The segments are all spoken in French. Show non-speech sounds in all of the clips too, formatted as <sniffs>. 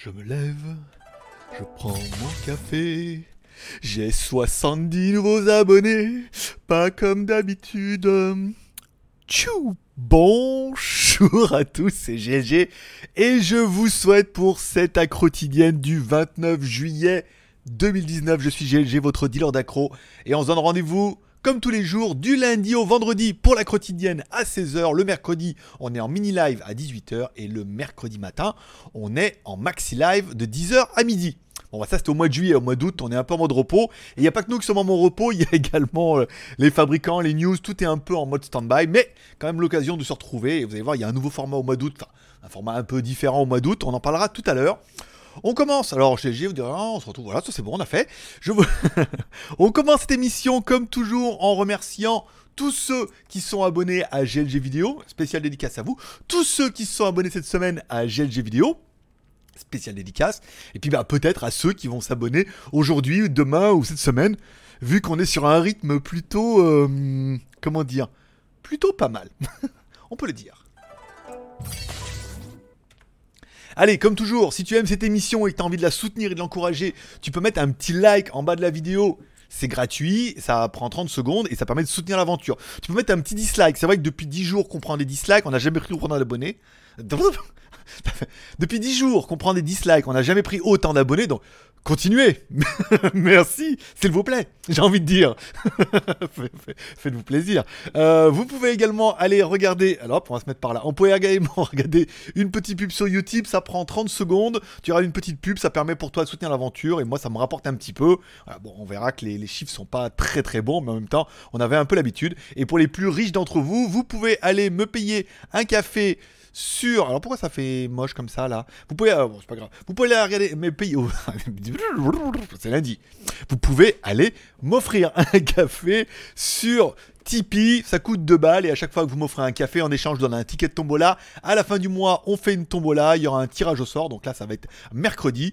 Je me lève, je prends mon café. J'ai 70 nouveaux abonnés, pas comme d'habitude. Tchou Bonjour à tous, c'est GG et je vous souhaite pour cette accro quotidienne du 29 juillet 2019. Je suis GLG, votre dealer d'accro et on se donne rendez-vous comme tous les jours, du lundi au vendredi pour la quotidienne à 16h. Le mercredi, on est en mini live à 18h. Et le mercredi matin, on est en maxi live de 10h à midi. Bon, bah ça c'était au mois de juillet, au mois d'août, on est un peu en mode repos. Et il n'y a pas que nous qui sommes en mode repos, <laughs> il y a également euh, les fabricants, les news, tout est un peu en mode stand-by. Mais quand même l'occasion de se retrouver. Et vous allez voir, il y a un nouveau format au mois d'août, un format un peu différent au mois d'août. On en parlera tout à l'heure. On commence. Alors, GG, vous direz, ah, on se retrouve. Voilà, ça c'est bon, on a fait. Je <laughs> on commence cette émission comme toujours en remerciant tous ceux qui sont abonnés à GLG Vidéo. Spécial dédicace à vous. Tous ceux qui sont abonnés cette semaine à GLG Vidéo spécial dédicace. Et puis bah, peut-être à ceux qui vont s'abonner aujourd'hui, demain ou cette semaine, vu qu'on est sur un rythme plutôt, euh, comment dire, plutôt pas mal. <laughs> On peut le dire. Allez, comme toujours, si tu aimes cette émission et que tu as envie de la soutenir et de l'encourager, tu peux mettre un petit like en bas de la vidéo. C'est gratuit, ça prend 30 secondes et ça permet de soutenir l'aventure. Tu peux mettre un petit dislike. C'est vrai que depuis 10 jours qu'on prend des dislikes, on n'a jamais pris autant d'abonnés. <laughs> Depuis 10 jours qu'on prend des dislikes, on n'a jamais pris autant d'abonnés, continuez. <laughs> Merci, s'il vous plaît, j'ai envie de dire. <laughs> Faites-vous plaisir. Euh, vous pouvez également aller regarder, alors on va se mettre par là, on peut également <laughs> regarder une petite pub sur YouTube, ça prend 30 secondes, tu auras une petite pub, ça permet pour toi de soutenir l'aventure, et moi ça me rapporte un petit peu. bon, on verra que les, les chiffres sont pas très très bons, mais en même temps, on avait un peu l'habitude. Et pour les plus riches d'entre vous, vous pouvez aller me payer un café sur. Alors pourquoi ça fait moche comme ça là? Vous pouvez. Euh, pas grave. Vous pouvez aller regarder mes pays. <laughs> c'est lundi. Vous pouvez aller m'offrir un <laughs> café sur Tipeee, ça coûte 2 balles et à chaque fois que vous m'offrez un café en échange, je donne un ticket de tombola. À la fin du mois, on fait une tombola, il y aura un tirage au sort, donc là ça va être mercredi.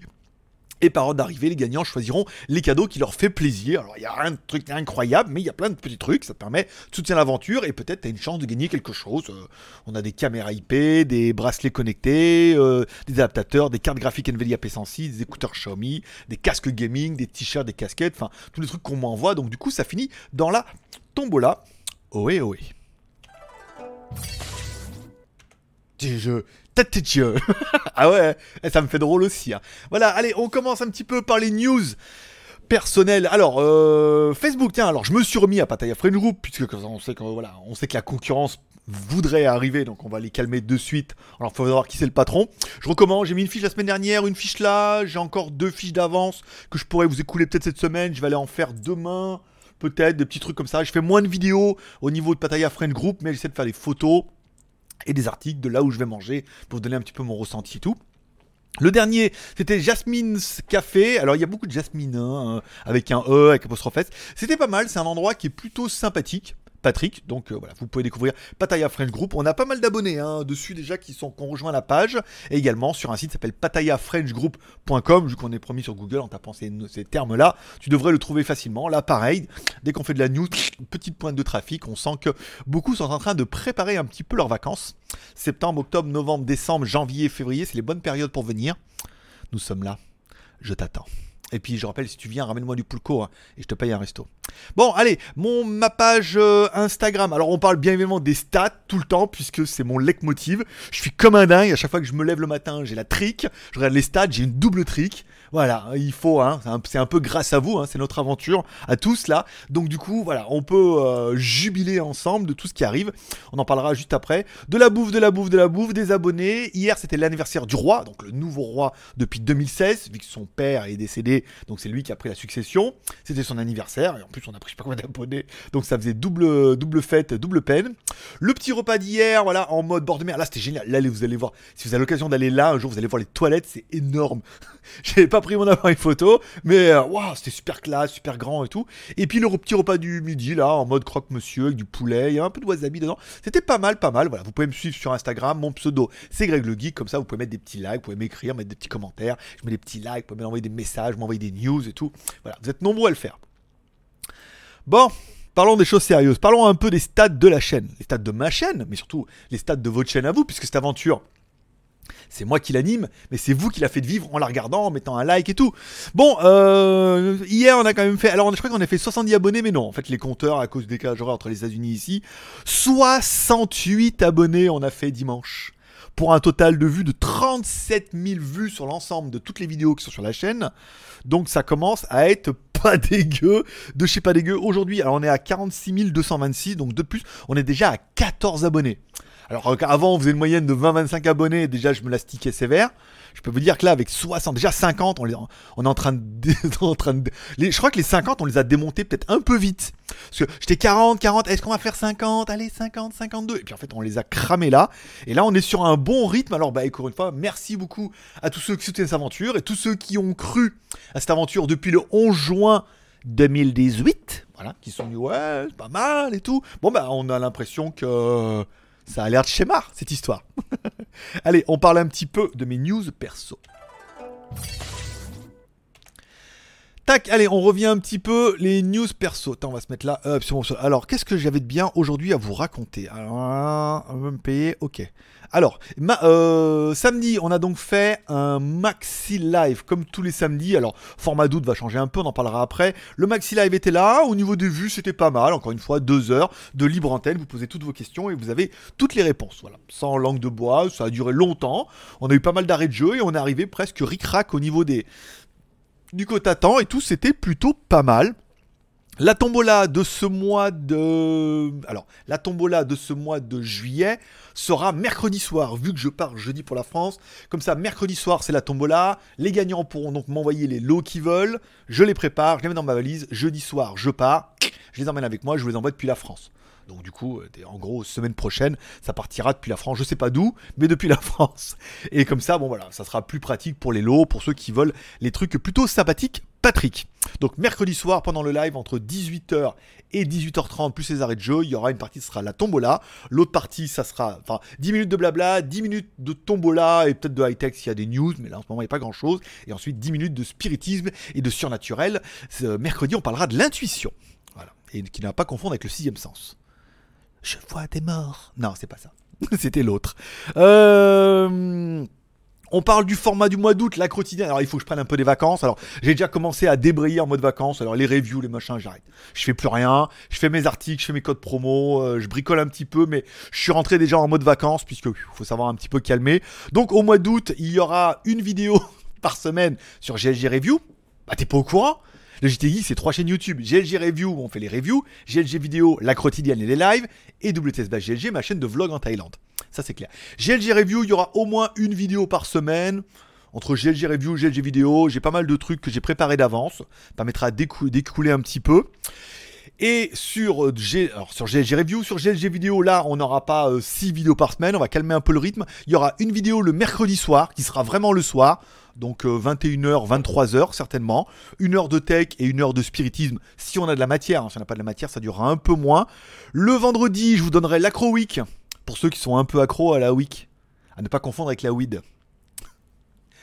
Et par ordre d'arrivée, les gagnants choisiront les cadeaux qui leur fait plaisir. Alors, il y a rien de truc incroyable, mais il y a plein de petits trucs. Ça te permet de soutenir l'aventure et peut-être tu as une chance de gagner quelque chose. Euh, on a des caméras IP, des bracelets connectés, euh, des adaptateurs, des cartes graphiques Nvidia P106, des écouteurs Xiaomi, des casques gaming, des t-shirts, des casquettes, enfin, tous les trucs qu'on m'envoie. Donc, du coup, ça finit dans la tombola. Ohé, ohé. Je, tête <laughs> ah ouais, eh, ça me fait drôle aussi. Hein. Voilà, allez, on commence un petit peu par les news personnelles. Alors, euh, Facebook, tiens, alors je me suis remis à Pataya Friend Group, puisque on sait que, voilà, on sait que la concurrence voudrait arriver, donc on va les calmer de suite. Alors, il faut savoir qui c'est le patron. Je recommande, j'ai mis une fiche la semaine dernière, une fiche là, j'ai encore deux fiches d'avance que je pourrais vous écouler peut-être cette semaine. Je vais aller en faire demain, peut-être, des petits trucs comme ça. Je fais moins de vidéos au niveau de Pataya Friend Group, mais j'essaie de faire des photos et des articles de là où je vais manger pour donner un petit peu mon ressenti et tout. Le dernier, c'était Jasmine's Café. Alors, il y a beaucoup de Jasmine, hein, avec un E, avec apostrophe S. C'était pas mal, c'est un endroit qui est plutôt sympathique. Patrick. Donc euh, voilà, vous pouvez découvrir Pataya French Group. On a pas mal d'abonnés hein, dessus déjà qui sont ont rejoint la page. Et également sur un site qui s'appelle patayafrenchgroup.com. Vu qu'on est promis sur Google en tapant ces, ces termes-là, tu devrais le trouver facilement. Là, pareil, dès qu'on fait de la news, <sniffs> petite pointe de trafic, on sent que beaucoup sont en train de préparer un petit peu leurs vacances. Septembre, octobre, novembre, décembre, janvier, février, c'est les bonnes périodes pour venir. Nous sommes là. Je t'attends. Et puis je rappelle, si tu viens, ramène-moi du pulco hein, et je te paye un resto. Bon, allez, mon, ma page euh, Instagram. Alors on parle bien évidemment des stats tout le temps, puisque c'est mon leitmotiv. Je suis comme un dingue, à chaque fois que je me lève le matin, j'ai la trick. Je regarde les stats, j'ai une double trick. Voilà, il faut, hein, c'est un, peu grâce à vous, hein, c'est notre aventure à tous là. Donc du coup, voilà, on peut euh, jubiler ensemble de tout ce qui arrive. On en parlera juste après. De la bouffe, de la bouffe, de la bouffe, des abonnés. Hier, c'était l'anniversaire du roi, donc le nouveau roi depuis 2016, vu que son père est décédé, donc c'est lui qui a pris la succession. C'était son anniversaire, et en plus on a pris je sais pas combien d'abonnés, donc ça faisait double, double fête, double peine. Le petit repas d'hier, voilà, en mode bord de mer. Là, c'était génial. Là, vous allez voir, si vous avez l'occasion d'aller là un jour, vous allez voir les toilettes, c'est énorme. <laughs> J'avais pas pris mon appareil photo, mais euh, waouh, c'était super classe, super grand et tout. Et puis le petit repas du midi, là, en mode croque-monsieur, avec du poulet, il y a un peu de wasabi dedans. C'était pas mal, pas mal. Voilà, vous pouvez me suivre sur Instagram, mon pseudo, c'est Greg le Geek, comme ça, vous pouvez mettre des petits likes, vous pouvez m'écrire, mettre des petits commentaires. Je mets des petits likes, vous pouvez m'envoyer des messages, m'envoyer des news et tout. Voilà, vous êtes nombreux à le faire. Bon, Parlons des choses sérieuses. Parlons un peu des stats de la chaîne. Les stats de ma chaîne, mais surtout les stats de votre chaîne à vous, puisque cette aventure, C'est moi qui l'anime, mais c'est vous qui la faites vivre en la regardant, en mettant un like et tout. Bon, euh, hier on a quand même fait. Alors je crois qu'on a fait 70 abonnés, mais non, en fait les compteurs à cause des décalage horaire entre les États-Unis ici, 68 abonnés on a fait dimanche. Pour un total de vues de 37 000 vues sur l'ensemble de toutes les vidéos qui sont sur la chaîne. Donc ça commence à être <laughs> pas dégueu de chez pas dégueu aujourd'hui. Alors on est à 46 226, donc de plus, on est déjà à 14 abonnés. Alors euh, avant on faisait une moyenne de 20-25 abonnés, déjà je me la stickais sévère. Je peux vous dire que là avec 60, déjà 50, on, les, on est en train de... <laughs> en train de je crois que les 50 on les a démontés peut-être un peu vite. Parce que j'étais 40, 40, est-ce qu'on va faire 50 Allez 50, 52. Et puis en fait on les a cramés là. Et là on est sur un bon rythme. Alors bah encore une fois, merci beaucoup à tous ceux qui soutiennent cette aventure et tous ceux qui ont cru à cette aventure depuis le 11 juin 2018. Voilà, qui sont dit ouais, c'est pas mal et tout. Bon bah on a l'impression que ça a l'air de schéma, cette histoire. <laughs> Allez, on parle un petit peu de mes news perso. Tac, allez, on revient un petit peu les news perso. Attends, on va se mettre là. alors, qu'est-ce que j'avais de bien aujourd'hui à vous raconter? Alors, on va me payer, ok. Alors, euh, samedi, on a donc fait un maxi live comme tous les samedis. Alors, format d'août va changer un peu, on en parlera après. Le maxi live était là. Au niveau des vues, c'était pas mal. Encore une fois, deux heures de libre antenne. Vous posez toutes vos questions et vous avez toutes les réponses. Voilà, sans langue de bois, ça a duré longtemps. On a eu pas mal d'arrêts de jeu et on est arrivé presque ric-rac au niveau des du temps et tout. C'était plutôt pas mal. La tombola de ce mois de. Alors, la tombola de ce mois de juillet sera mercredi soir, vu que je pars jeudi pour la France. Comme ça, mercredi soir, c'est la tombola. Les gagnants pourront donc m'envoyer les lots qu'ils veulent. Je les prépare, je les mets dans ma valise. Jeudi soir, je pars. Je les emmène avec moi, je les envoie depuis la France. Donc du coup, euh, en gros, semaine prochaine, ça partira depuis la France. Je sais pas d'où, mais depuis la <laughs> France. Et comme ça, bon voilà, ça sera plus pratique pour les lots, pour ceux qui veulent les trucs plutôt sympathiques. Patrick. Donc mercredi soir, pendant le live, entre 18h et 18h30, plus les arrêts de jeu, il y aura une partie, ce sera la tombola. L'autre partie, ça sera enfin, 10 minutes de blabla, 10 minutes de tombola et peut-être de high-tech s'il y a des news, mais là en ce moment il n'y a pas grand-chose. Et ensuite 10 minutes de spiritisme et de surnaturel. mercredi, on parlera de l'intuition. Voilà. Et qui n'a pas confondre avec le sixième sens. Je vois des morts. Non, c'est pas ça. <laughs> C'était l'autre. Euh, on parle du format du mois d'août, la quotidienne. Alors il faut que je prenne un peu des vacances. Alors j'ai déjà commencé à débrayer en mode vacances. Alors les reviews, les machins, j'arrête. Je fais plus rien. Je fais mes articles, je fais mes codes promo, euh, je bricole un petit peu, mais je suis rentré déjà en mode vacances puisque faut savoir un petit peu calmer. Donc au mois d'août, il y aura une vidéo <laughs> par semaine sur GLG Review. Bah t'es pas au courant le JTI, c'est trois chaînes YouTube. GLG Review, où on fait les reviews, GLG Vidéo, la quotidienne et les lives, et WTS GLG, ma chaîne de vlog en Thaïlande. Ça, c'est clair. GLG Review, il y aura au moins une vidéo par semaine. Entre GLG Review, GLG Vidéo, j'ai pas mal de trucs que j'ai préparés d'avance. Ça permettra d'écouler un petit peu. Et sur, euh, GLG Review, sur GLG Vidéo, là, on n'aura pas 6 euh, vidéos par semaine, on va calmer un peu le rythme. Il y aura une vidéo le mercredi soir, qui sera vraiment le soir, donc 21h, euh, 23h certainement. Une heure de tech et une heure de spiritisme, si on a de la matière. Hein. Si on n'a pas de la matière, ça durera un peu moins. Le vendredi, je vous donnerai l'Acro Week, pour ceux qui sont un peu accros à la week. À ne pas confondre avec la weed.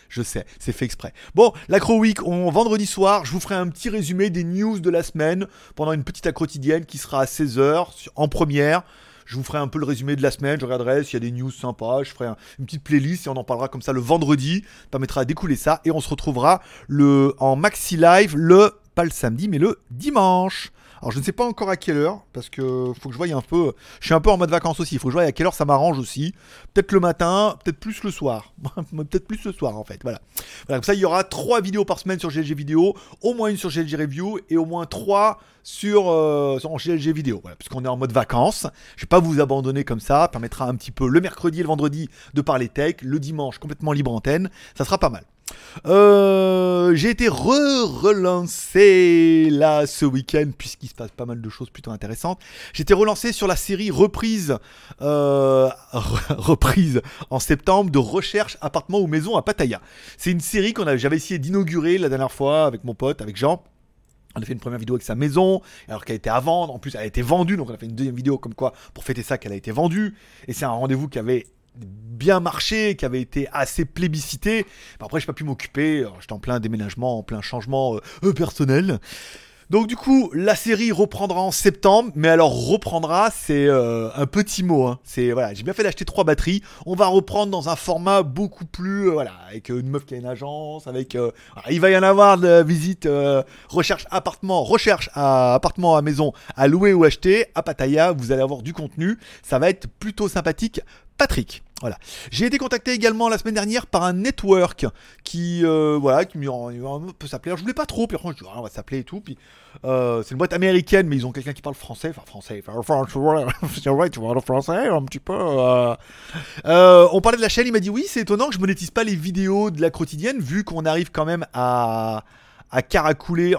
Je sais, c'est fait exprès. Bon, l'Acro Week, on, vendredi soir, je vous ferai un petit résumé des news de la semaine pendant une petite quotidienne qui sera à 16h en première. Je vous ferai un peu le résumé de la semaine, je regarderai s'il y a des news sympas, je ferai une petite playlist et on en parlera comme ça le vendredi, ça permettra d'écouler ça et on se retrouvera le, en maxi live le, pas le samedi, mais le dimanche. Alors je ne sais pas encore à quelle heure, parce que faut que je voie un peu. Je suis un peu en mode vacances aussi, il faut que je voie à quelle heure ça m'arrange aussi. Peut-être le matin, peut-être plus le soir. <laughs> peut-être plus le soir en fait. Voilà. voilà. Comme ça, il y aura trois vidéos par semaine sur GLG Vidéo, au moins une sur GLG Review et au moins trois sur, euh, sur GLG Vidéo. Voilà, puisqu'on est en mode vacances. Je vais pas vous abandonner comme ça. permettra un petit peu le mercredi et le vendredi de parler tech, le dimanche complètement libre antenne. Ça sera pas mal. Euh, j'ai été re-relancé là ce week-end, puisqu'il se passe pas mal de choses plutôt intéressantes. J'ai été relancé sur la série reprise, euh, <laughs> reprise en septembre de Recherche appartement ou maison à Pattaya. C'est une série qu'on j'avais essayé d'inaugurer la dernière fois avec mon pote, avec Jean. On a fait une première vidéo avec sa maison, alors qu'elle était à vendre. En plus, elle a été vendue, donc on a fait une deuxième vidéo comme quoi pour fêter ça qu'elle a été vendue. Et c'est un rendez-vous qui avait bien marché, qui avait été assez plébiscité. Après, j'ai pas pu m'occuper. J'étais en plein déménagement, en plein changement euh, euh, personnel. Donc du coup, la série reprendra en septembre, mais alors reprendra, c'est euh, un petit mot. Hein. C'est voilà, j'ai bien fait d'acheter trois batteries. On va reprendre dans un format beaucoup plus, euh, voilà, avec une meuf qui a une agence, avec, euh, il va y en avoir de visite, recherche appartement, recherche à appartement à maison à louer ou acheter à Pattaya. Vous allez avoir du contenu, ça va être plutôt sympathique. Patrick. Voilà. J'ai été contacté également la semaine dernière par un network qui, euh, voilà, qui peut s'appeler. Je voulais pas trop, puis après je dis, ah, on va s'appeler et tout. Puis euh, c'est une boîte américaine, mais ils ont quelqu'un qui parle français, enfin français, enfin <laughs> vrai, tu français un petit peu. Euh. on parlait de la chaîne, il m'a dit oui, c'est étonnant que je monétise pas les vidéos de la quotidienne, vu qu'on arrive quand même à à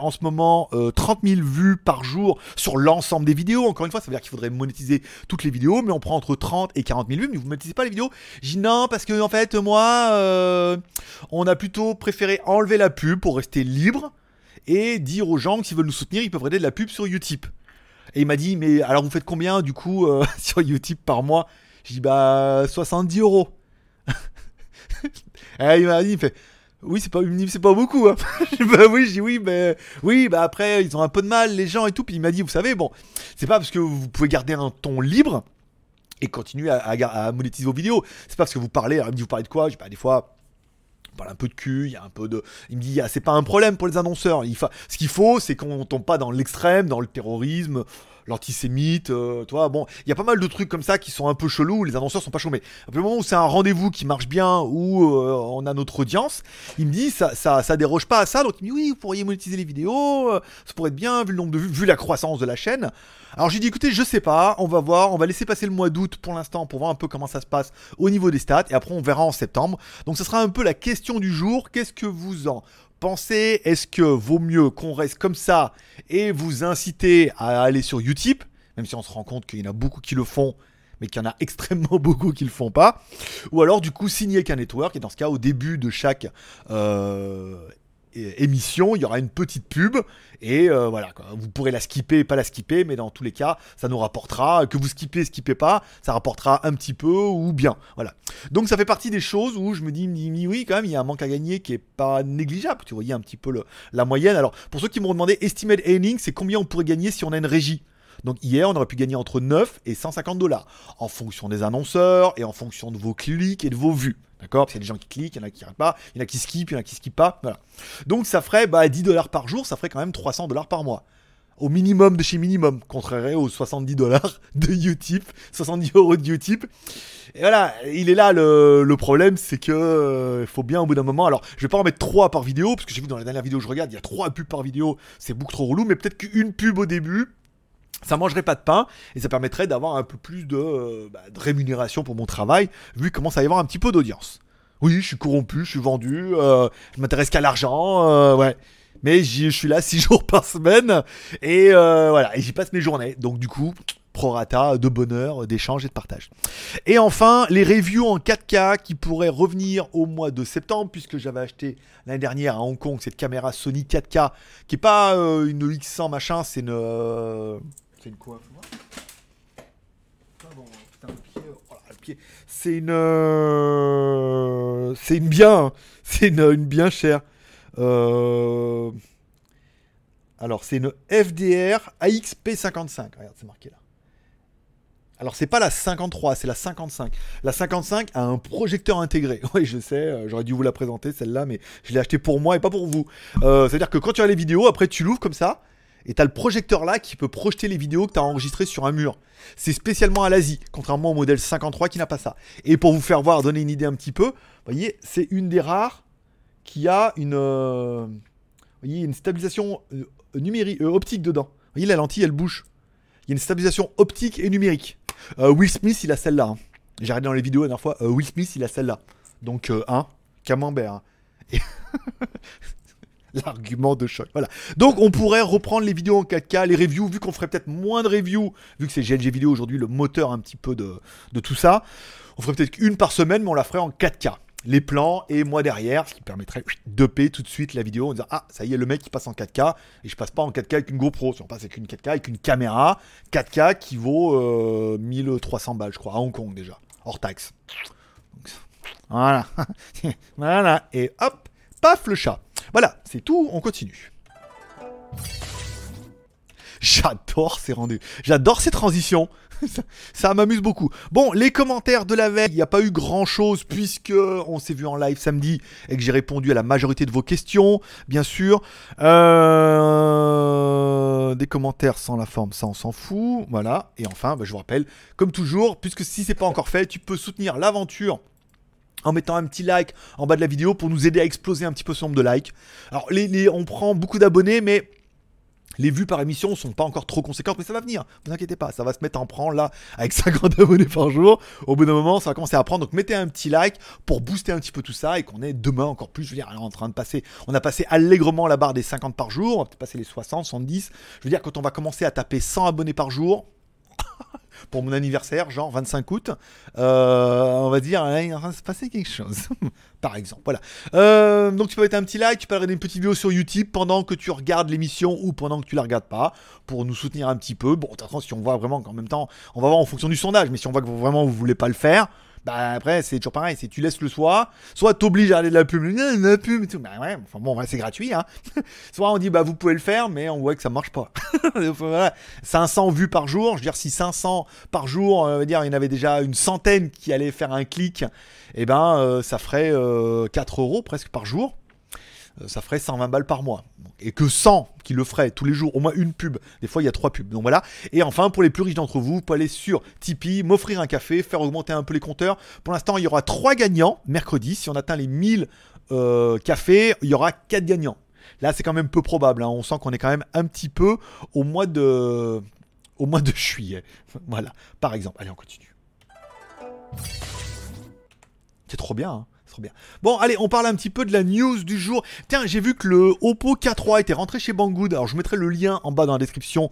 en ce moment 30 euh, 000 vues par jour sur l'ensemble des vidéos. Encore une fois, ça veut dire qu'il faudrait monétiser toutes les vidéos, mais on prend entre 30 et 40 000 vues, mais vous monétisez pas les vidéos. J'ai non, parce que en fait, moi, euh, on a plutôt préféré enlever la pub pour rester libre et dire aux gens que s'ils veulent nous soutenir, ils peuvent regarder de la pub sur Utip. Et il m'a dit, mais alors vous faites combien du coup euh, <laughs> sur Utip par mois? J'ai dit, bah 70 euros. <laughs> et il m'a dit, il fait, oui, c'est pas, beaucoup. Hein. <laughs> bah oui, j'ai oui, mais oui, bah après ils ont un peu de mal les gens et tout. Puis il m'a dit, vous savez, bon, c'est pas parce que vous pouvez garder un ton libre et continuer à, monétiser vos vidéos. C'est pas parce que vous parlez. il me dit, vous parlez de quoi? Je pas des fois. On parle un peu de cul, il y a un peu de. Il me dit, c'est pas un problème pour les annonceurs. Ce qu'il faut, c'est qu'on tombe pas dans l'extrême, dans le terrorisme l'antisémite, euh, toi, bon, il y a pas mal de trucs comme ça qui sont un peu chelous, les annonceurs sont pas chômés. À le moment où c'est un rendez-vous qui marche bien, où euh, on a notre audience, il me dit ça, ça, ça déroge pas à ça, donc il me dit oui, vous pourriez monétiser les vidéos, euh, ça pourrait être bien vu le nombre de vues, vu la croissance de la chaîne. Alors j'ai dit écoutez, je sais pas, on va voir, on va laisser passer le mois d'août pour l'instant pour voir un peu comment ça se passe au niveau des stats et après on verra en septembre. Donc ce sera un peu la question du jour, qu'est-ce que vous en pensez Est-ce que vaut mieux qu'on reste comme ça et vous inciter à aller sur Utip, même si on se rend compte qu'il y en a beaucoup qui le font, mais qu'il y en a <laughs> extrêmement beaucoup qui le font pas, ou alors du coup signer qu'un network, et dans ce cas au début de chaque euh, émission, il y aura une petite pub et euh, voilà, vous pourrez la skipper, pas la skipper, mais dans tous les cas, ça nous rapportera que vous skippez, skippez pas, ça rapportera un petit peu ou bien, voilà. Donc ça fait partie des choses où je me dis, oui, quand même, il y a un manque à gagner qui est pas négligeable. Tu voyais un petit peu la moyenne. Alors pour ceux qui m'ont demandé, estimate earning, c'est combien on pourrait gagner si on a une régie? Donc hier, on aurait pu gagner entre 9 et 150 dollars en fonction des annonceurs et en fonction de vos clics et de vos vues. D'accord Parce qu'il y a des gens qui cliquent, il y en a qui n'arrêtent pas, il y en a qui skippent, il y en a qui skippent pas. Voilà. Donc ça ferait bah, 10 dollars par jour, ça ferait quand même 300 dollars par mois. Au minimum de chez minimum, contrairement aux 70 dollars de Utip, 70 euros de Utip. Et voilà, il est là le, problème, c'est que euh, faut bien au bout d'un moment. Alors, je vais pas en mettre 3 par vidéo, parce que j'ai vu dans la dernière vidéo que je regarde, il y a 3 pubs par vidéo, c'est beaucoup trop relou, mais peut-être qu'une pub au début, ça mangerait pas de pain et ça permettrait d'avoir un peu plus de, bah, de, rémunération pour mon travail, vu qu'il commence à y avoir un petit peu d'audience. Oui, je suis corrompu, je suis vendu, euh, je m'intéresse qu'à l'argent, euh, ouais. Mais je suis là 6 <laughs> jours par semaine et euh, voilà, et j'y passe mes journées. Donc du coup, prorata de bonheur, d'échange et de partage. Et enfin, les reviews en 4K qui pourraient revenir au mois de septembre, puisque j'avais acheté l'année dernière à Hong Kong cette caméra Sony 4K, qui est pas une X100 machin, c'est une c'est une quoi C'est une. Euh, c'est une bien. <laughs> C'est une, bien chère. Euh, alors, c'est une FDR AXP55. Regarde, c'est marqué là. Alors c'est pas la 53, c'est la 55. La 55 a un projecteur intégré. <laughs> Oui, je sais, euh, j'aurais dû vous la présenter celle-là, mais je l'ai acheté pour moi et pas pour vous. C'est-à-dire que quand tu as les vidéos, après tu l'ouvres comme ça, et t'as le projecteur là qui peut projeter les vidéos que t'as enregistrées sur un mur. C'est spécialement à l'Asie, contrairement au modèle 53 qui n'a pas ça. Et pour vous faire voir, donner une idée un petit peu, voyez, c'est une des rares qui a une, euh, voyez, une stabilisation euh, numérique, euh, optique dedans. Voyez, la lentille, elle bouge. Il y a une stabilisation optique et numérique. Will Smith, il a celle-là. Hein. J'ai regardé dans les vidéos la dernière fois. Will Smith, il a celle-là. Donc, un camembert. Hein. <laughs> <laughs> L'argument de choc. Voilà. Donc on pourrait reprendre les vidéos en 4K, les reviews, vu qu'on ferait peut-être moins de reviews, vu que c'est GLG Vidéo aujourd'hui le moteur un petit peu de, tout ça. On ferait peut-être une par semaine, mais on la ferait en 4K. Les plans et moi derrière, ce qui permettrait de payer tout de suite la vidéo en disant Ah, ça y est, le mec il passe en 4K et je passe pas en 4K avec une GoPro. Si on passe avec une 4K avec une caméra 4K qui vaut 1300 euh, balles, je crois, à Hong Kong déjà, hors taxe. Voilà. <laughs> voilà. Et hop, paf le chat. Voilà, c'est tout, on continue. J'adore ces rendus. J'adore ces transitions. <laughs> ça, m'amuse beaucoup. Bon, les commentaires de la veille, il n'y a pas eu grand chose puisque on s'est vu en live samedi et que j'ai répondu à la majorité de vos questions, bien sûr. Euh, des commentaires sans la forme, ça on s'en fout. Voilà. Et enfin, bah, je vous rappelle, comme toujours, puisque si c'est pas encore fait, tu peux soutenir l'aventure en mettant un petit like en bas de la vidéo pour nous aider à exploser un petit peu ce nombre de likes. Alors, on prend beaucoup d'abonnés, mais les vues par émission sont pas encore trop conséquentes, mais ça va venir. Vous inquiétez pas, ça va se mettre en prendre là avec <laughs> 50 abonnés par jour. Au bout d'un moment, ça va commencer à prendre. Donc mettez un petit like pour booster un petit peu tout ça et qu'on ait demain encore plus. Je veux dire, en train de passer. On a passé allègrement la barre des 50 par jour. On va peut-être passer les 60, 70. Je veux dire, quand on va commencer à taper 100 abonnés par jour, pour mon anniversaire, genre 25 août, euh, on va dire, il va se passer quelque chose. <laughs> Par exemple, voilà. Euh, donc tu peux mettre un petit like, tu peux regarder une petite vidéo sur YouTube pendant que tu regardes l'émission ou pendant que tu la regardes pas, pour nous soutenir un petit peu. Bon, attention, si on voit vraiment qu'en même temps, on va voir en fonction du sondage, mais si on voit que vraiment vous voulez pas le faire, bah après, c'est toujours pareil. C'est tu laisses le soir, soit t'obliges à aller de la pub, la pub et tout. Bah ouais, enfin bon, c'est gratuit. Hein. <laughs> soit on dit, bah vous pouvez le faire, mais on voit que ça marche pas. <laughs> 500 vues par jour. Je veux dire, si 500 par jour, on va dire, il y en avait déjà une centaine qui allaient faire un clic, et eh ben euh, ça ferait 4 euh, euros presque par jour. Euh, ça ferait 120 balles par mois. Et que 100 qui le feraient tous les jours, au moins une pub. Des fois, il y a trois pubs. Donc voilà. Et enfin, pour les plus riches d'entre vous, vous pouvez aller sur Tipeee, m'offrir un café, faire augmenter un peu les compteurs. Pour l'instant, il y aura trois gagnants mercredi. Si on atteint les 1000 euh, cafés, il y aura quatre gagnants. Là, c'est quand même peu probable. Hein. On sent qu'on est quand même un petit peu au mois de, au mois de <laughs> juillet. voilà, par exemple. Allez, on continue. C'est trop bien. Hein Bon, allez, on parle un petit peu de la news du jour. Tiens, j'ai vu que le Oppo K3 était rentré chez Banggood. Alors, je mettrai le lien en bas dans la description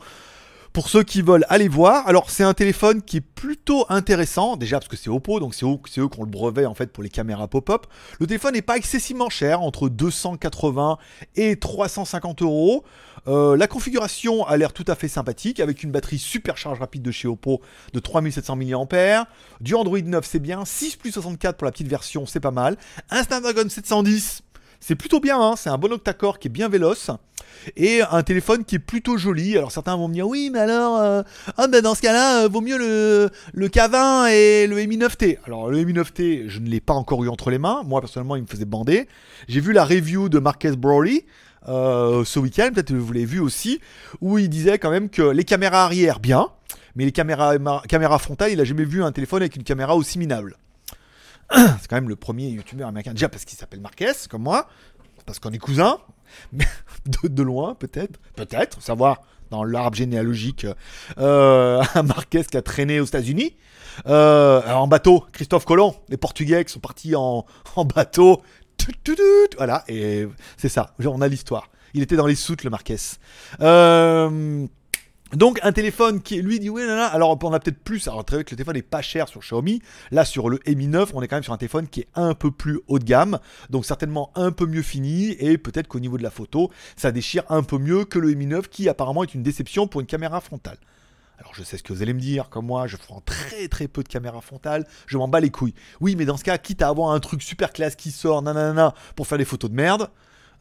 pour ceux qui veulent aller voir. Alors, c'est un téléphone qui est plutôt intéressant, déjà parce que c'est Oppo, donc c'est eux, qui ont le brevet en fait pour les caméras pop-up. Le téléphone n'est pas excessivement cher, entre 280 et 350 euros. Euh, la configuration a l'air tout à fait sympathique, avec une batterie super charge rapide de chez Oppo de 3700 mAh. Du Android 9, c'est bien. 6 plus 64 pour la petite version, c'est pas mal. Un Snapdragon 710 c'est plutôt bien, hein. c'est un bon octa-core qui est bien véloce. Et un téléphone qui est plutôt joli. Alors certains vont me dire oui, mais alors, euh, ah, ben, dans ce cas-là, euh, vaut mieux le, le K20 et le Mi 9T. Alors le Mi 9T, je ne l'ai pas encore eu entre les mains. Moi personnellement, il me faisait bander. J'ai vu la review de Marques Brownlee. Euh, ce week-end, peut-être vous l'avez vu aussi, où il disait quand même que les caméras arrière, bien, mais les caméras, caméras frontales, il a jamais vu un téléphone avec une caméra aussi minable. <coughs> c'est quand même le premier youtubeur américain, déjà parce qu'il s'appelle Marquez, comme moi, parce qu'on est cousins, <laughs> mais de, loin peut-être, peut-être, savoir dans l'arbre généalogique, euh, <laughs> Marquez qui a traîné aux États-Unis. Euh, en bateau, Christophe Colomb, les Portugais qui sont partis en bateau. Voilà, et c'est ça, on a l'histoire. Il était dans les soutes, le Marquez. Euh, donc un téléphone qui lui dit oui là, alors on a peut-être plus, alors très que le téléphone est pas cher sur Xiaomi, là sur le Mi 9 on est quand même sur un téléphone qui est un peu plus haut de gamme, donc certainement un peu mieux fini. Et peut-être qu'au niveau de la photo ça déchire un peu mieux que le Mi 9 qui apparemment est une déception pour une caméra frontale. Alors je sais ce que vous allez me dire, comme moi je prends très très peu de caméra frontale, je m'en bats les couilles. Oui mais dans ce cas, quitte à avoir un truc super classe qui sort, nanana, pour faire des photos de merde,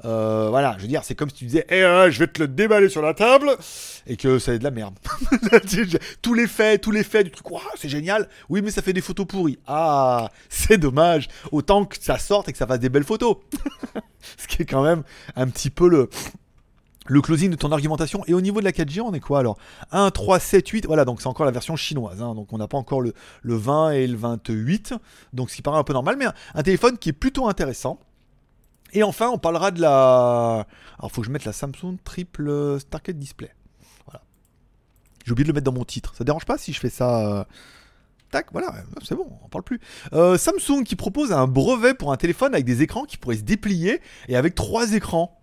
euh, voilà, je veux dire, c'est comme si tu disais, eh, je vais te le déballer sur la table, et que ça est de la merde. <laughs> tous les faits, tous les faits du truc, c'est génial. Oui, mais ça fait des photos pourries. Ah, c'est dommage. Autant que ça sorte et que ça fasse des belles photos. <laughs> Ce qui est quand même un petit peu le, le closing de ton argumentation. Et au niveau de la 4G, on est quoi alors? 1, 3, 7, 8. Voilà, donc c'est encore la version chinoise. Hein. donc on n'a pas encore le, le 20 et le 28. Donc ce qui paraît un peu normal, mais un téléphone qui est plutôt intéressant. Et enfin, on parlera de la. Alors, faut que je mette la Samsung triple Starkett Display. Voilà. J'ai oublié de le mettre dans mon titre. Ça dérange pas si je fais ça. Euh, tac, voilà, c'est bon, on parle plus. Euh, Samsung qui propose un brevet pour un téléphone avec des écrans qui pourraient se déplier et avec trois écrans.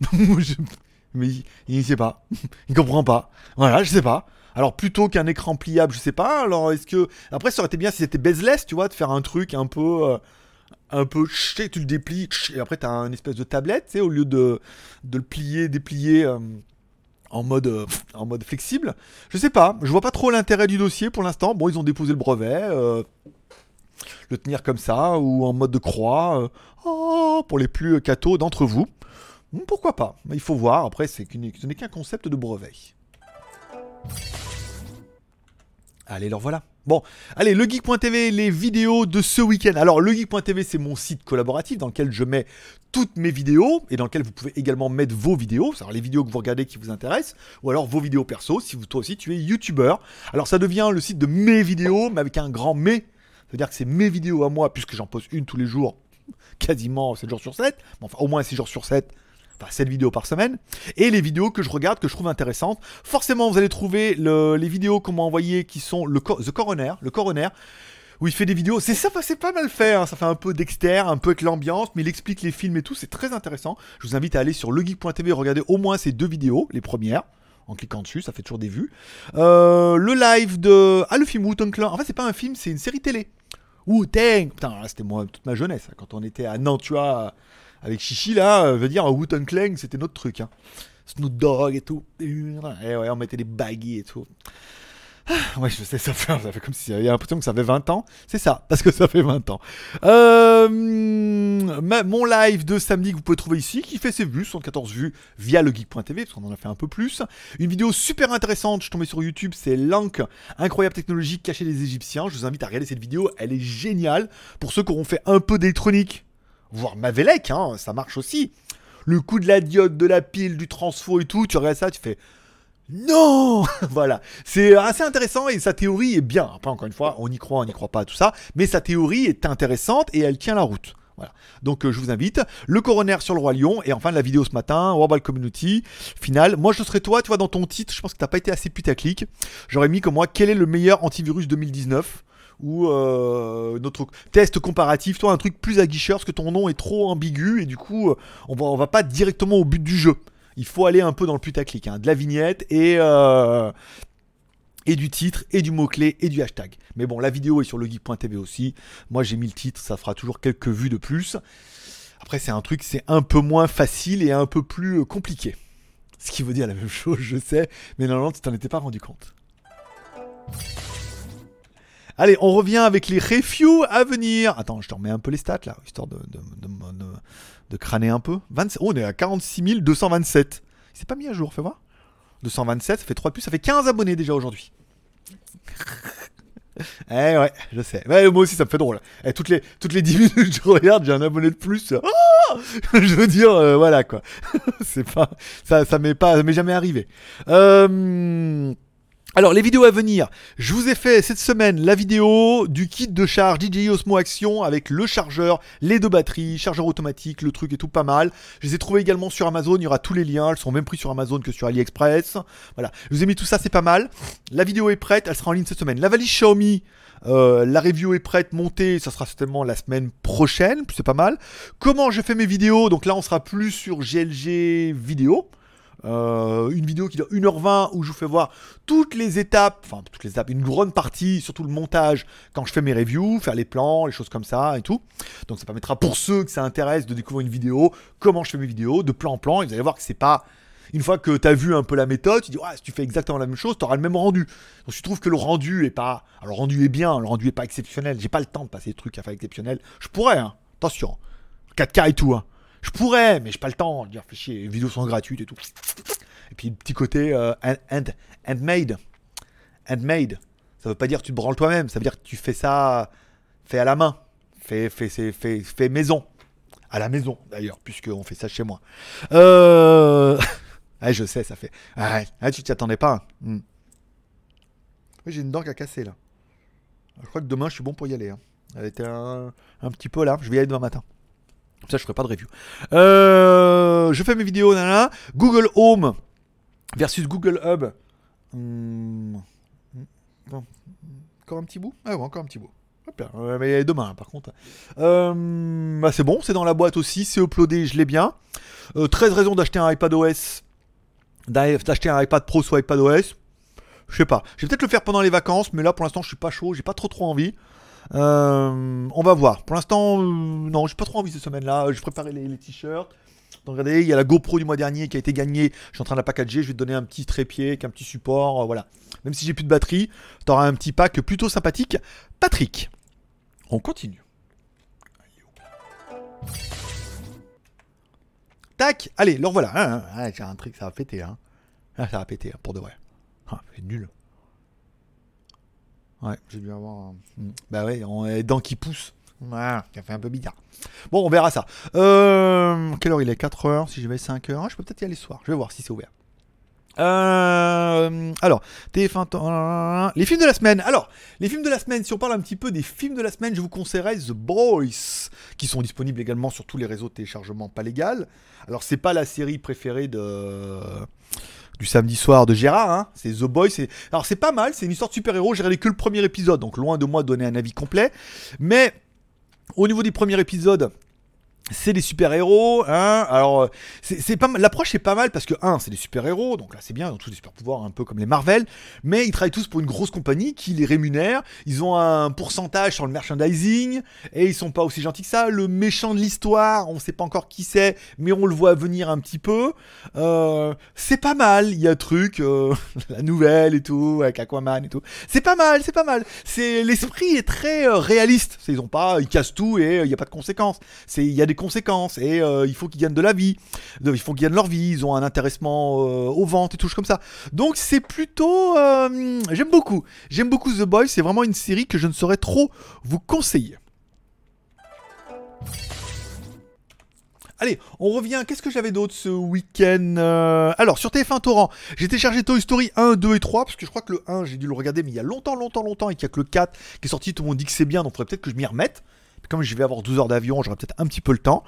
<laughs> Mais il, ne sait pas. <laughs> Il comprend pas. Voilà, je sais pas. Alors plutôt qu'un écran pliable, je sais pas. Alors est-ce que après ça aurait été bien si c'était bezeless, tu vois, de faire un truc un peu euh, un peu, tu le déplies, et après tu as un espèce de tablette, tu sais, au lieu de, de le plier, déplier euh, en, mode, euh, en mode flexible. Je sais pas, je vois pas trop l'intérêt du dossier pour l'instant. Bon, ils ont déposé le brevet, le tenir comme ça, ou en mode de croix, oh, pour les plus cathos d'entre vous. Hmm, pourquoi pas Il faut voir, après, ce n'est qu'un concept de brevet. Allez, leur voilà. Bon, allez, legeek.tv, les vidéos de ce week-end. Alors, legeek.tv, c'est mon site collaboratif dans lequel je mets toutes mes vidéos et dans lequel vous pouvez également mettre vos vidéos, c'est-à-dire les vidéos que vous regardez qui vous intéressent, ou alors vos vidéos perso, si vous, toi aussi tu es youtubeur. Alors, ça devient le site de mes vidéos, mais avec un grand mais. C'est-à-dire que c'est mes vidéos à moi, puisque j'en poste une tous les jours, quasiment 7 jours sur 7, enfin au moins 6 jours sur 7, enfin 7 vidéos par semaine, et les vidéos que je regarde, que je trouve intéressantes. Forcément, vous allez trouver les vidéos qu'on m'a envoyées qui sont le The Coroner, le Coroner, où il fait des vidéos. C'est ça, c'est pas mal fait, hein. ça fait un peu Dexter, un peu avec l'ambiance, mais il explique les films et tout, c'est très intéressant. Je vous invite à aller sur legeek.tv et regarder au moins ces deux vidéos, les premières. En cliquant dessus, ça fait toujours des vues. Euh, le live de. Ah, le film Wu-Tang. En fait, c'est pas un film, c'est une série télé. Wu-Tang Putain, c'était moi toute ma jeunesse, quand on était à vois avec Chichi là, euh, veut dire Wooten Clang, c'était notre truc. Hein. Snoop Dogg et tout. Et ouais, on mettait des baggy et tout. Ah, ouais, je sais, ça fait, ça fait comme si a l'impression que ça fait 20 ans. C'est ça, parce que ça fait 20 ans. Euh, mon live de samedi que vous pouvez trouver ici, qui fait ses vues, 114 vues via le geek.tv, parce qu'on en a fait un peu plus. Une vidéo super intéressante, je suis tombé sur YouTube, c'est Lank, incroyable technologie cachée des Égyptiens. Je vous invite à regarder cette vidéo, elle est géniale. Pour ceux qui auront fait un peu d'électronique, voire Mavelec, hein, ça marche aussi. Le coup de la diode, de la pile, du transfo et tout, tu regardes ça, tu fais non <laughs> Voilà, c'est assez intéressant et sa théorie est bien. Après, encore une fois, on y croit, on n'y croit pas, tout ça, mais sa théorie est intéressante et elle tient la route. Voilà. Donc euh, je vous invite. Le coroner sur le roi lion et enfin la vidéo ce matin, Warball Community, finale. Moi je serais toi, tu vois, dans ton titre, je pense que t'as pas été assez putaclic. J'aurais mis comme moi quel est le meilleur antivirus 2019 ou euh, notre test comparatif, toi un truc plus aguicheur parce que ton nom est trop ambigu et du coup euh, on va, va pas directement au but du jeu. Il faut aller un peu dans le putaclic, hein, de la vignette et, euh, du titre et du mot-clé et du hashtag. Mais bon, la vidéo est sur le geek.tv aussi. Moi j'ai mis le titre, ça fera toujours quelques vues de plus. Après c'est un truc, c'est un peu moins facile et un peu plus compliqué. Ce qui veut dire la même <laughs> chose, je sais, mais normalement tu t'en étais pas rendu compte. Allez, on revient avec les reviews à venir. Attends, je te remets un peu les stats là, histoire de, de, crâner un peu. oh, on est à 46 227. C'est pas mis à jour, fais voir. 227, ça fait 3 de plus, ça fait 15 abonnés déjà aujourd'hui. <laughs> eh ouais, je sais. moi aussi, ça me fait drôle. Eh, toutes, les, toutes les 10 minutes, je regarde, j'ai un abonné de plus. Oh <laughs> je veux dire, euh, voilà quoi. <laughs> C'est pas. Ça, ça m'est pas. Ça m'est jamais arrivé. Euh. Alors les vidéos à venir, je vous ai fait cette semaine la vidéo du kit de charge DJI Osmo Action avec le chargeur, les deux batteries, chargeur automatique, le truc est tout pas mal. Je les ai trouvés également sur Amazon, il y aura tous les liens, elles sont même pris sur Amazon que sur AliExpress. Voilà, je vous ai mis tout ça, c'est pas mal. La vidéo est prête, elle sera en ligne cette semaine. La valise Xiaomi, euh, la review est prête, montée, ça sera certainement la semaine prochaine, c'est pas mal. Comment je fais mes vidéos? Donc là on sera plus sur GLG vidéo. Euh, une vidéo qui dure 1h20 où je vous fais voir toutes les étapes, enfin toutes les étapes, une grande partie, surtout le montage quand je fais mes reviews, faire les plans, les choses comme ça et tout. Donc ça permettra pour ceux que ça intéresse de découvrir une vidéo, comment je fais mes vidéos, de plan en plan, et vous allez voir que c'est pas une fois que tu as vu un peu la méthode, tu dis ouais, si tu fais exactement la même chose, tu auras le même rendu. Donc je trouve que le rendu est pas alors le rendu est bien, le rendu est pas exceptionnel. J'ai pas le temps de passer des trucs à faire exceptionnel. Je pourrais hein. Attention. 4K et tout hein. Je pourrais, mais j'ai pas le temps. Dire, fais chier, les vidéos sont gratuites et tout. Et puis, le petit côté euh, handmade. Handmade. Ça veut pas dire que tu te branles toi-même. Ça veut dire que tu fais ça fait à la main. Fait, fait, maison. À la maison, d'ailleurs, puisqu'on fait ça chez moi. Euh... <laughs> ah, je sais, ça fait. Ah, ah tu t'y attendais pas. Hmm. J'ai une dent a cassé là. Je crois que demain, je suis bon pour y aller. Hein. Elle était un petit peu là. Je vais y aller demain matin. Ça, je ferai pas de review. Euh, je fais mes vidéos, nana. Google Home versus Google Hub. Hmm. Encore un petit bout? Ah ouais, encore un petit bout. mais demain, par contre. Euh, bah c'est bon, c'est dans la boîte aussi, c'est uploadé, je l'ai bien. 13 euh, raisons d'acheter un iPad OS. D'acheter un iPad Pro soit iPad OS. Je sais pas. Je vais peut-être le faire pendant les vacances, mais là pour l'instant je suis pas chaud, j'ai pas trop trop envie. Euh, on va voir. Pour l'instant, euh, non, j'ai pas trop envie cette semaine-là. Je préparais les, t-shirts. Regardez, il y a la GoPro du mois dernier qui a été gagnée. Je suis en train de la packager. Je vais te donner un petit trépied avec un petit support. Euh, voilà. Même si j'ai plus de batterie, tu auras un petit pack plutôt sympathique. Patrick. On continue. Tac, allez, le voilà. Ah, ah, ah, j'ai un truc, ça va péter. Hein. ça va péter, hein, pour de vrai. Ah, c'est nul. Ouais, j'ai dû avoir. Hmm. Bah ouais, on a les dents qui poussent. Voilà, ça fait un peu bizarre. Bon, on verra ça. Euh, quelle heure il est? 4 heures. Si je vais 5 heures, je peux peut-être y aller ce soir. Je vais voir si c'est ouvert. Euh, alors, TF1, temps- les films de la semaine. Alors, les films de la semaine, si on parle un petit peu des films de la semaine, je vous conseillerais The Boys, qui sont disponibles également sur tous les réseaux de téléchargement pas légal. Alors, c'est pas la série préférée de du samedi soir de Gérard, hein. c'est The Boys. Alors, c'est pas mal, c'est une histoire de super-héros. J'ai regardé que le premier épisode, donc loin de moi de donner un avis complet. Mais au niveau des premiers épisodes, c'est des super-héros, hein. Alors, euh, c'est pas mal. L'approche est pas mal parce que, un, c'est des super-héros, donc là c'est bien, ils ont tous des super-pouvoirs un peu comme les Marvel, mais ils travaillent tous pour une grosse compagnie qui les rémunère. Ils ont un pourcentage sur le merchandising et ils sont pas aussi gentils que ça. Le méchant de l'histoire, on sait pas encore qui c'est, mais on le voit venir un petit peu. Euh, c'est pas mal. Il y a un truc, euh, <laughs> la nouvelle et tout, avec Aquaman et tout. C'est pas mal, c'est pas mal. C'est l'esprit est très euh, réaliste. Ils ont pas, ils cassent tout et euh, il y a pas de conséquences. C'est il y a des conséquences et euh, il faut qu'ils gagnent de la vie. Il faut qu'ils gagnent leur vie. Ils ont un intéressement euh, aux ventes et tout comme ça. Donc c'est plutôt, euh, j'aime beaucoup. J'aime beaucoup The Boys. C'est vraiment une série que je ne saurais trop vous conseiller. Allez, on revient. Qu'est-ce que j'avais d'autre ce week-end Alors, sur TF1 Torrent, j'ai téléchargé Toy Story 1, 2 et 3, parce que je crois que le 1, j'ai dû le regarder, mais il y a longtemps, longtemps, longtemps, et qu'il n'y a que le 4 qui est sorti. Tout le monde dit que c'est bien, donc il faudrait peut-être que je m'y remette. Comme je vais avoir 12 heures d'avion, j'aurai peut-être un petit peu le temps.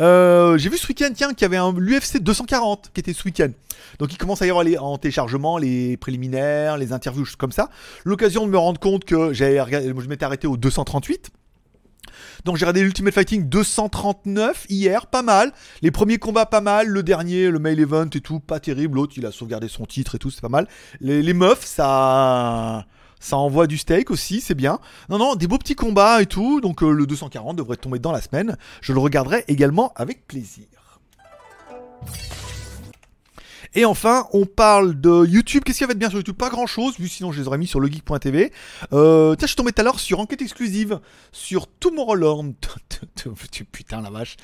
Euh, j'ai vu ce week-end, tiens, qu'il y avait un l'UFC 240 qui était ce week-end. Donc il commence à y avoir les, en téléchargement les préliminaires, les interviews, choses comme ça. L'occasion de me rendre compte que j'avais je m'étais arrêté au 238. Donc j'ai regardé l'Ultimate Fighting 239 hier, pas mal. Les premiers combats pas mal, le dernier, le main event et tout, pas terrible. L'autre il a sauvegardé son titre et tout, c'est pas mal. Les meufs, ça, ça envoie du steak aussi, c'est bien. Non non, des beaux petits combats et tout. Donc euh, le 240 devrait tomber dans la semaine. Je le regarderai également avec plaisir. Et enfin, on parle de YouTube. Qu'est-ce qu'il y avait de bien sur YouTube? Pas grand chose, vu sinon je les aurais mis sur legeek.tv. Euh, tiens, je suis tombé tout à l'heure sur enquête exclusive sur Tomorrowland. <laughs> Putain, la vache.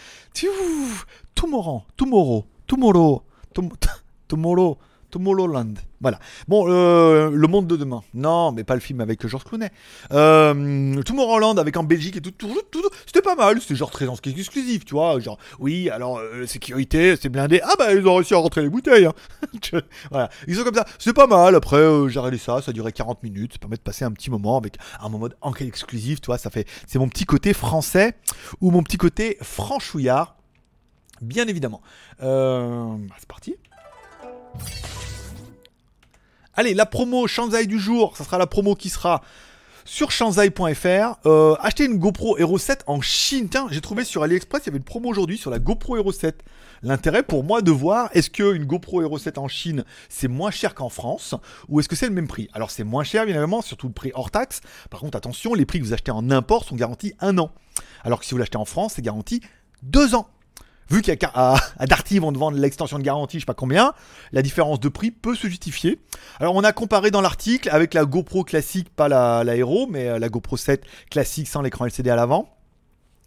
Tomorrow, Tomorrow, Tomorrow, Tom- <laughs> Tomorrow, Tomorrowland. Voilà. Bon, euh, le monde de demain. Non, mais pas le film avec George Clooney. Euh, Tomorrowland avec en Belgique et tout, tout, tout, c'était pas mal. C'était genre très exclusif, tu vois. Genre, oui, alors euh, sécurité, c'est blindé. Ah bah ils ont réussi à rentrer les bouteilles. hein. <laughs> Voilà, ils sont comme ça. C'est pas mal. Après, euh, j'ai regardé ça, ça durait 40 minutes. Ça permet de passer un petit moment avec un mode enquête exclusif, tu vois. Ça fait, c'est mon petit côté français ou mon petit côté franchouillard, bien évidemment. Bah, c'est parti. Allez, la promo Shanzai du jour, ça sera la promo qui sera sur shanzai.fr. Euh, acheter une GoPro Hero 7 en Chine. Tiens, j'ai trouvé sur AliExpress, il y avait une promo aujourd'hui sur la GoPro Hero 7. L'intérêt pour moi de voir est-ce qu'une GoPro Hero 7 en Chine c'est moins cher qu'en France ou est-ce que c'est le même prix? Alors c'est moins cher bien évidemment, surtout le prix hors taxe. Par contre attention, les prix que vous achetez en import sont garantis un an. Alors que si vous l'achetez en France, c'est garanti deux ans. Vu qu'à à, à Darty, ils vont te vendre l'extension de garantie, je sais pas combien, la différence de prix peut se justifier. Alors, on a comparé dans l'article avec la GoPro classique, pas la, Hero, mais euh, la GoPro 7 classique sans l'écran LCD à l'avant.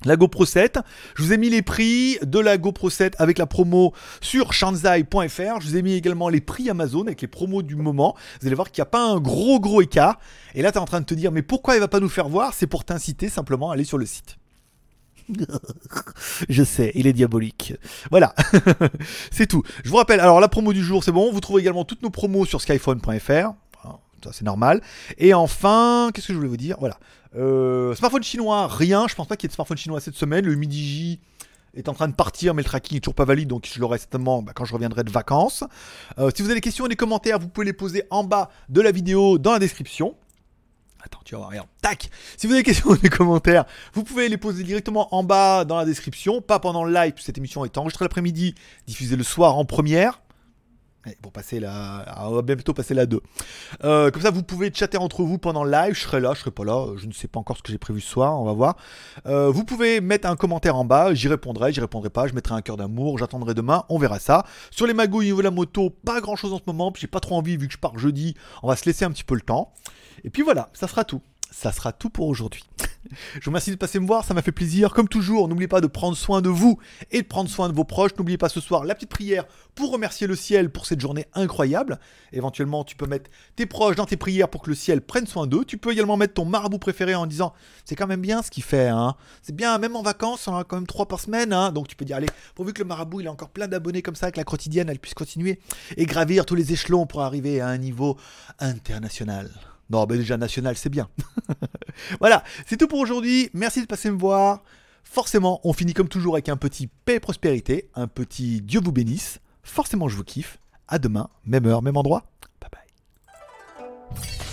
La GoPro 7, je vous ai mis les prix de la GoPro 7 avec la promo sur shanzai.fr. Je vous ai mis également les prix Amazon avec les promos du moment. Vous allez voir qu'il n'y a pas un gros gros écart. Et là, tu es en train de te dire, mais pourquoi il va pas nous faire voir? C'est pour t'inciter simplement à aller sur le site. <laughs> Je sais, il est diabolique. Voilà, <laughs> c'est tout. Je vous rappelle, alors la promo du jour, c'est bon. Vous trouvez également toutes nos promos sur skyphone.fr. Ça, c'est normal. Et enfin, qu'est-ce que je voulais vous dire? Voilà. Euh, smartphone chinois, rien. Je pense pas qu'il y ait de smartphone chinois cette semaine. Le Midi est en train de partir, mais le tracking est toujours pas valide, donc je l'aurai certainement bah, quand je reviendrai de vacances. Euh, si vous avez des questions et des commentaires, vous pouvez les poser en bas de la vidéo dans la description. Attends, tu vas voir, regarde. Tac Si vous avez des questions <laughs> ou des commentaires, vous pouvez les poser directement en bas dans la description, pas pendant le live, cette émission est enregistrée l'après-midi, diffusée le soir en première. La. On va bientôt passer la 2. Euh, comme ça, vous pouvez chatter entre vous pendant le live. Je serai là, je serai pas là. Je ne sais pas encore ce que j'ai prévu ce soir. On va voir. Euh, vous pouvez mettre un commentaire en bas. J'y répondrai, j'y répondrai pas. Je mettrai un cœur d'amour. J'attendrai demain. On verra ça. Sur les magouilles niveau de la moto, pas grand chose en ce moment. J'ai pas trop envie vu que je pars jeudi. On va se laisser un petit peu le temps. Et puis voilà, ça sera tout. Ça sera tout pour aujourd'hui. Je vous remercie de passer me voir, ça m'a fait plaisir. Comme toujours, n'oubliez pas de prendre soin de vous et de prendre soin de vos proches. N'oubliez pas ce soir la petite prière pour remercier le ciel pour cette journée incroyable. Éventuellement, tu peux mettre tes proches dans tes prières pour que le ciel prenne soin d'eux. Tu peux également mettre ton marabout préféré en disant c'est quand même bien ce qu'il fait. Hein. C'est bien, même en vacances, on a quand même trois par semaine. Hein. Donc tu peux dire allez, pourvu que le marabout il a encore plein d'abonnés comme ça, que la quotidienne elle puisse continuer et gravir tous les échelons pour arriver à un niveau international. Non, mais déjà national, c'est bien. <laughs> voilà, c'est tout pour aujourd'hui. Merci de passer me voir. Forcément, on finit comme toujours avec un petit paix et prospérité, un petit Dieu vous bénisse. Forcément, je vous kiffe. À demain, même heure, même endroit. Bye bye.